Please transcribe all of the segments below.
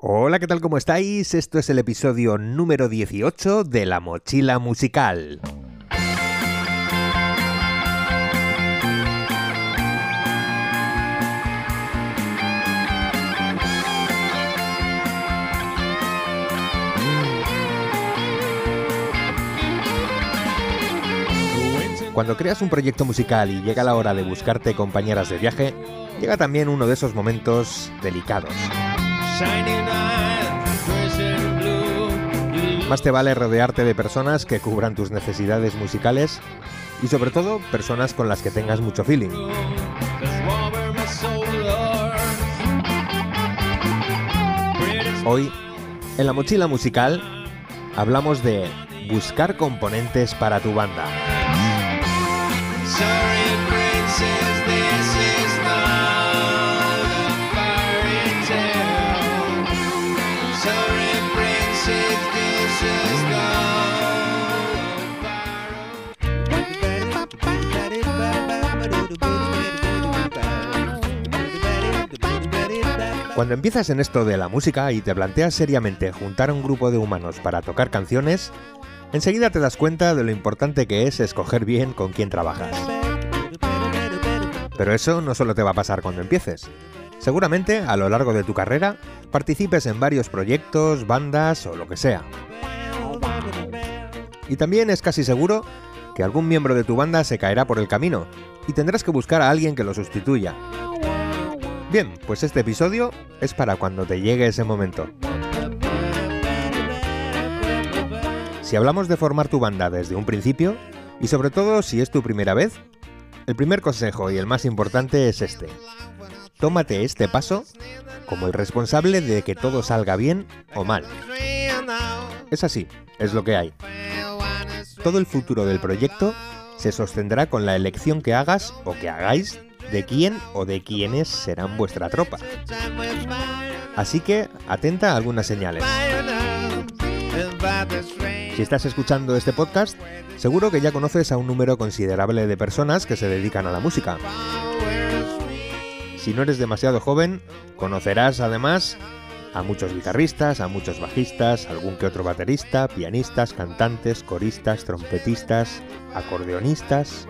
Hola, ¿qué tal? ¿Cómo estáis? Esto es el episodio número 18 de La Mochila Musical. Cuando creas un proyecto musical y llega la hora de buscarte compañeras de viaje, llega también uno de esos momentos delicados. Más te vale rodearte de personas que cubran tus necesidades musicales y sobre todo personas con las que tengas mucho feeling. Hoy, en la mochila musical, hablamos de buscar componentes para tu banda. Cuando empiezas en esto de la música y te planteas seriamente juntar a un grupo de humanos para tocar canciones, enseguida te das cuenta de lo importante que es escoger bien con quién trabajas. Pero eso no solo te va a pasar cuando empieces. Seguramente a lo largo de tu carrera participes en varios proyectos, bandas o lo que sea. Y también es casi seguro que algún miembro de tu banda se caerá por el camino y tendrás que buscar a alguien que lo sustituya. Bien, pues este episodio es para cuando te llegue ese momento. Si hablamos de formar tu banda desde un principio, y sobre todo si es tu primera vez, el primer consejo y el más importante es este. Tómate este paso como el responsable de que todo salga bien o mal. Es así, es lo que hay. Todo el futuro del proyecto se sostendrá con la elección que hagas o que hagáis de quién o de quiénes serán vuestra tropa. Así que atenta a algunas señales. Si estás escuchando este podcast, seguro que ya conoces a un número considerable de personas que se dedican a la música. Si no eres demasiado joven, conocerás además a muchos guitarristas, a muchos bajistas, algún que otro baterista, pianistas, cantantes, coristas, trompetistas, acordeonistas.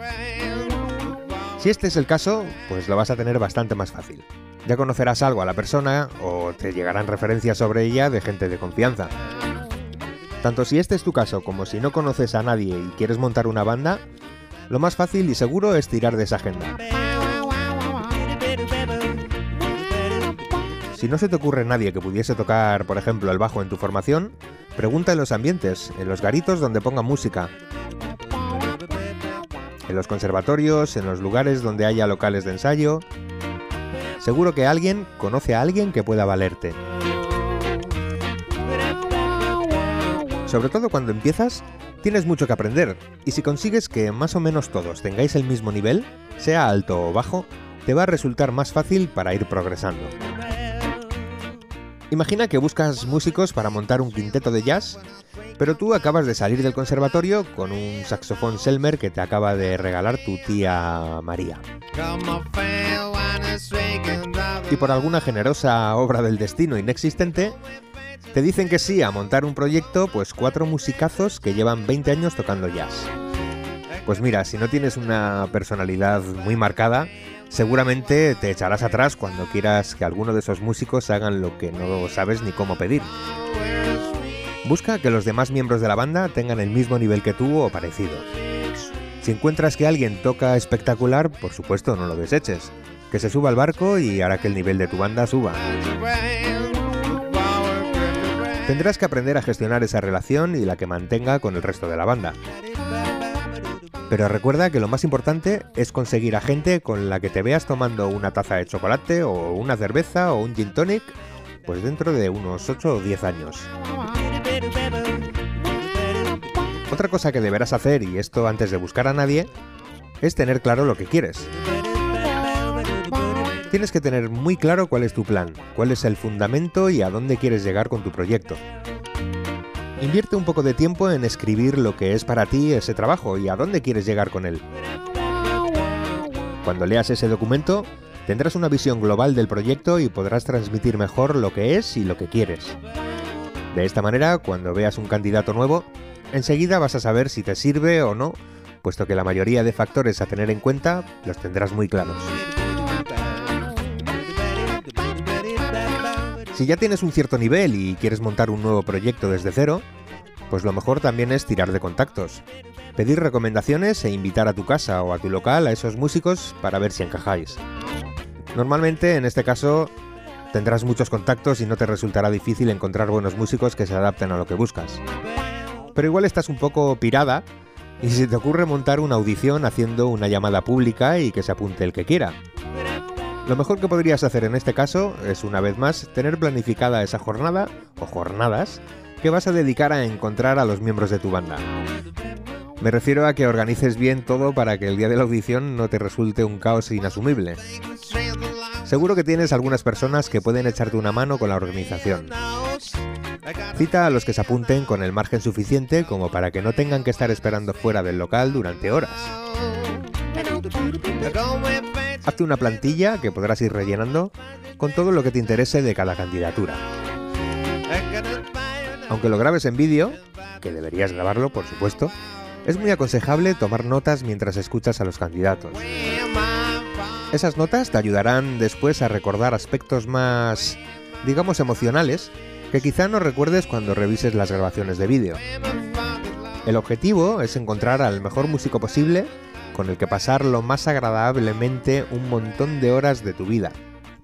Si este es el caso, pues lo vas a tener bastante más fácil. Ya conocerás algo a la persona o te llegarán referencias sobre ella de gente de confianza. Tanto si este es tu caso como si no conoces a nadie y quieres montar una banda, lo más fácil y seguro es tirar de esa agenda. Si no se te ocurre nadie que pudiese tocar, por ejemplo, el bajo en tu formación, pregunta en los ambientes, en los garitos donde ponga música, en los conservatorios, en los lugares donde haya locales de ensayo. Seguro que alguien conoce a alguien que pueda valerte. Sobre todo cuando empiezas, tienes mucho que aprender, y si consigues que más o menos todos tengáis el mismo nivel, sea alto o bajo, te va a resultar más fácil para ir progresando. Imagina que buscas músicos para montar un quinteto de jazz pero tú acabas de salir del conservatorio con un saxofón Selmer que te acaba de regalar tu tía María. Y por alguna generosa obra del destino inexistente, te dicen que sí a montar un proyecto, pues cuatro musicazos que llevan 20 años tocando jazz. Pues mira, si no tienes una personalidad muy marcada, seguramente te echarás atrás cuando quieras que alguno de esos músicos hagan lo que no sabes ni cómo pedir. Busca que los demás miembros de la banda tengan el mismo nivel que tú o parecido. Si encuentras que alguien toca espectacular, por supuesto no lo deseches. Que se suba al barco y hará que el nivel de tu banda suba. Tendrás que aprender a gestionar esa relación y la que mantenga con el resto de la banda. Pero recuerda que lo más importante es conseguir a gente con la que te veas tomando una taza de chocolate o una cerveza o un gin tonic, pues dentro de unos 8 o 10 años. Otra cosa que deberás hacer, y esto antes de buscar a nadie, es tener claro lo que quieres. Tienes que tener muy claro cuál es tu plan, cuál es el fundamento y a dónde quieres llegar con tu proyecto. Invierte un poco de tiempo en escribir lo que es para ti ese trabajo y a dónde quieres llegar con él. Cuando leas ese documento, Tendrás una visión global del proyecto y podrás transmitir mejor lo que es y lo que quieres. De esta manera, cuando veas un candidato nuevo, enseguida vas a saber si te sirve o no, puesto que la mayoría de factores a tener en cuenta los tendrás muy claros. Si ya tienes un cierto nivel y quieres montar un nuevo proyecto desde cero, pues lo mejor también es tirar de contactos. Pedir recomendaciones e invitar a tu casa o a tu local a esos músicos para ver si encajáis. Normalmente, en este caso, tendrás muchos contactos y no te resultará difícil encontrar buenos músicos que se adapten a lo que buscas. Pero igual estás un poco pirada y si te ocurre montar una audición haciendo una llamada pública y que se apunte el que quiera. Lo mejor que podrías hacer en este caso es, una vez más, tener planificada esa jornada o jornadas que vas a dedicar a encontrar a los miembros de tu banda. Me refiero a que organices bien todo para que el día de la audición no te resulte un caos inasumible. Seguro que tienes algunas personas que pueden echarte una mano con la organización. Cita a los que se apunten con el margen suficiente como para que no tengan que estar esperando fuera del local durante horas. Hazte una plantilla que podrás ir rellenando con todo lo que te interese de cada candidatura. Aunque lo grabes en vídeo, que deberías grabarlo por supuesto, es muy aconsejable tomar notas mientras escuchas a los candidatos. Esas notas te ayudarán después a recordar aspectos más, digamos, emocionales que quizá no recuerdes cuando revises las grabaciones de vídeo. El objetivo es encontrar al mejor músico posible con el que pasar lo más agradablemente un montón de horas de tu vida.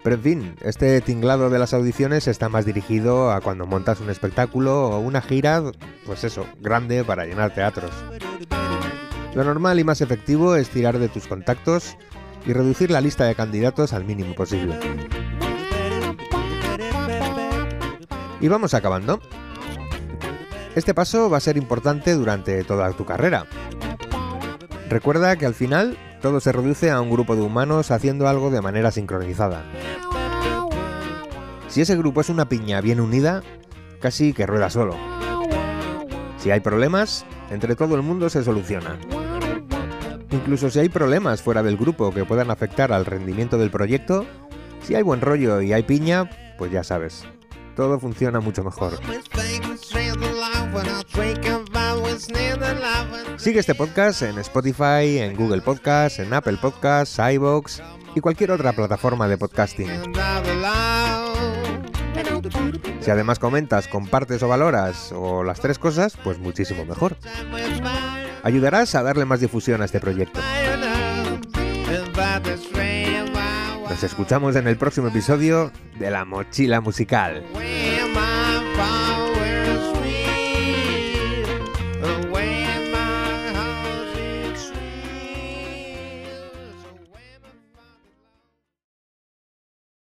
Pero en fin, este tinglado de las audiciones está más dirigido a cuando montas un espectáculo o una gira, pues eso, grande para llenar teatros. Lo normal y más efectivo es tirar de tus contactos y reducir la lista de candidatos al mínimo posible. Y vamos acabando. Este paso va a ser importante durante toda tu carrera. Recuerda que al final todo se reduce a un grupo de humanos haciendo algo de manera sincronizada. Si ese grupo es una piña bien unida, casi que rueda solo. Si hay problemas, entre todo el mundo se soluciona. Incluso si hay problemas fuera del grupo que puedan afectar al rendimiento del proyecto, si hay buen rollo y hay piña, pues ya sabes, todo funciona mucho mejor. Sigue este podcast en Spotify, en Google Podcasts, en Apple Podcasts, iBox y cualquier otra plataforma de podcasting. Si además comentas, compartes o valoras o las tres cosas, pues muchísimo mejor ayudarás a darle más difusión a este proyecto. Nos escuchamos en el próximo episodio de La Mochila Musical.